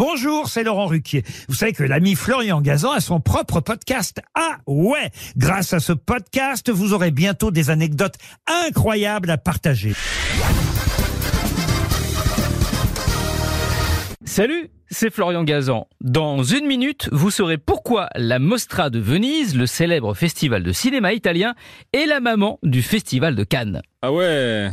Bonjour, c'est Laurent Ruquier. Vous savez que l'ami Florian Gazan a son propre podcast. Ah ouais Grâce à ce podcast, vous aurez bientôt des anecdotes incroyables à partager. Salut, c'est Florian Gazan. Dans une minute, vous saurez pourquoi la Mostra de Venise, le célèbre festival de cinéma italien, est la maman du festival de Cannes. Ah ouais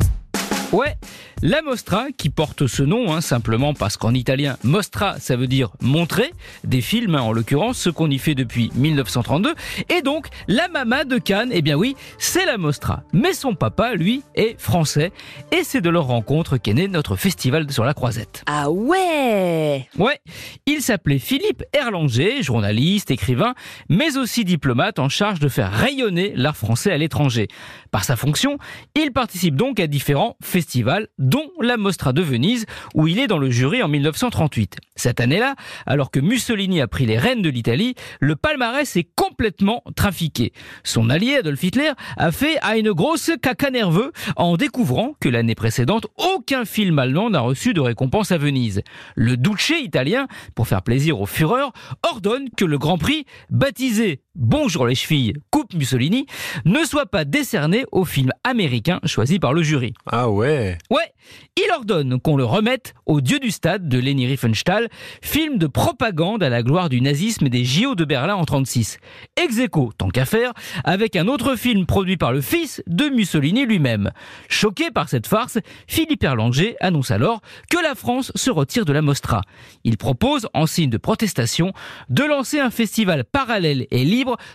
Ouais, la Mostra, qui porte ce nom hein, simplement parce qu'en italien, Mostra, ça veut dire montrer, des films hein, en l'occurrence, ce qu'on y fait depuis 1932, et donc la Mama de Cannes, eh bien oui, c'est la Mostra. Mais son papa, lui, est français, et c'est de leur rencontre qu'est né notre festival sur la Croisette. Ah ouais Ouais, il s'appelait Philippe Erlanger, journaliste, écrivain, mais aussi diplomate en charge de faire rayonner l'art français à l'étranger. Par sa fonction, il participe donc à différents festivals, dont la Mostra de Venise, où il est dans le jury en 1938. Cette année-là, alors que Mussolini a pris les rênes de l'Italie, le palmarès est complètement trafiqué. Son allié Adolf Hitler a fait à une grosse caca nerveux en découvrant que l'année précédente, aucun film allemand n'a reçu de récompense à Venise. Le Duce italien, pour faire plaisir aux fureurs, ordonne que le Grand Prix, baptisé Bonjour les chevilles, Coupe Mussolini, ne soit pas décerné au film américain choisi par le jury. Ah ouais Ouais, il ordonne qu'on le remette au Dieu du stade de Leni Riefenstahl, film de propagande à la gloire du nazisme et des JO de Berlin en 36. Ex aequo, tant qu'à faire, avec un autre film produit par le fils de Mussolini lui-même. Choqué par cette farce, Philippe Erlanger annonce alors que la France se retire de la Mostra. Il propose, en signe de protestation, de lancer un festival parallèle et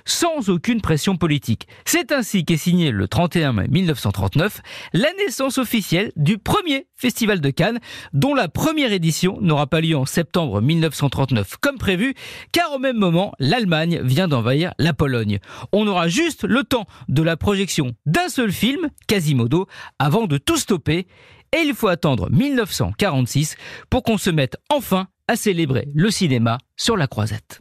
sans aucune pression politique. C'est ainsi qu'est signé le 31 mai 1939 la naissance officielle du premier festival de Cannes, dont la première édition n'aura pas lieu en septembre 1939 comme prévu, car au même moment, l'Allemagne vient d'envahir la Pologne. On aura juste le temps de la projection d'un seul film, Quasimodo, avant de tout stopper, et il faut attendre 1946 pour qu'on se mette enfin à célébrer le cinéma sur la croisette.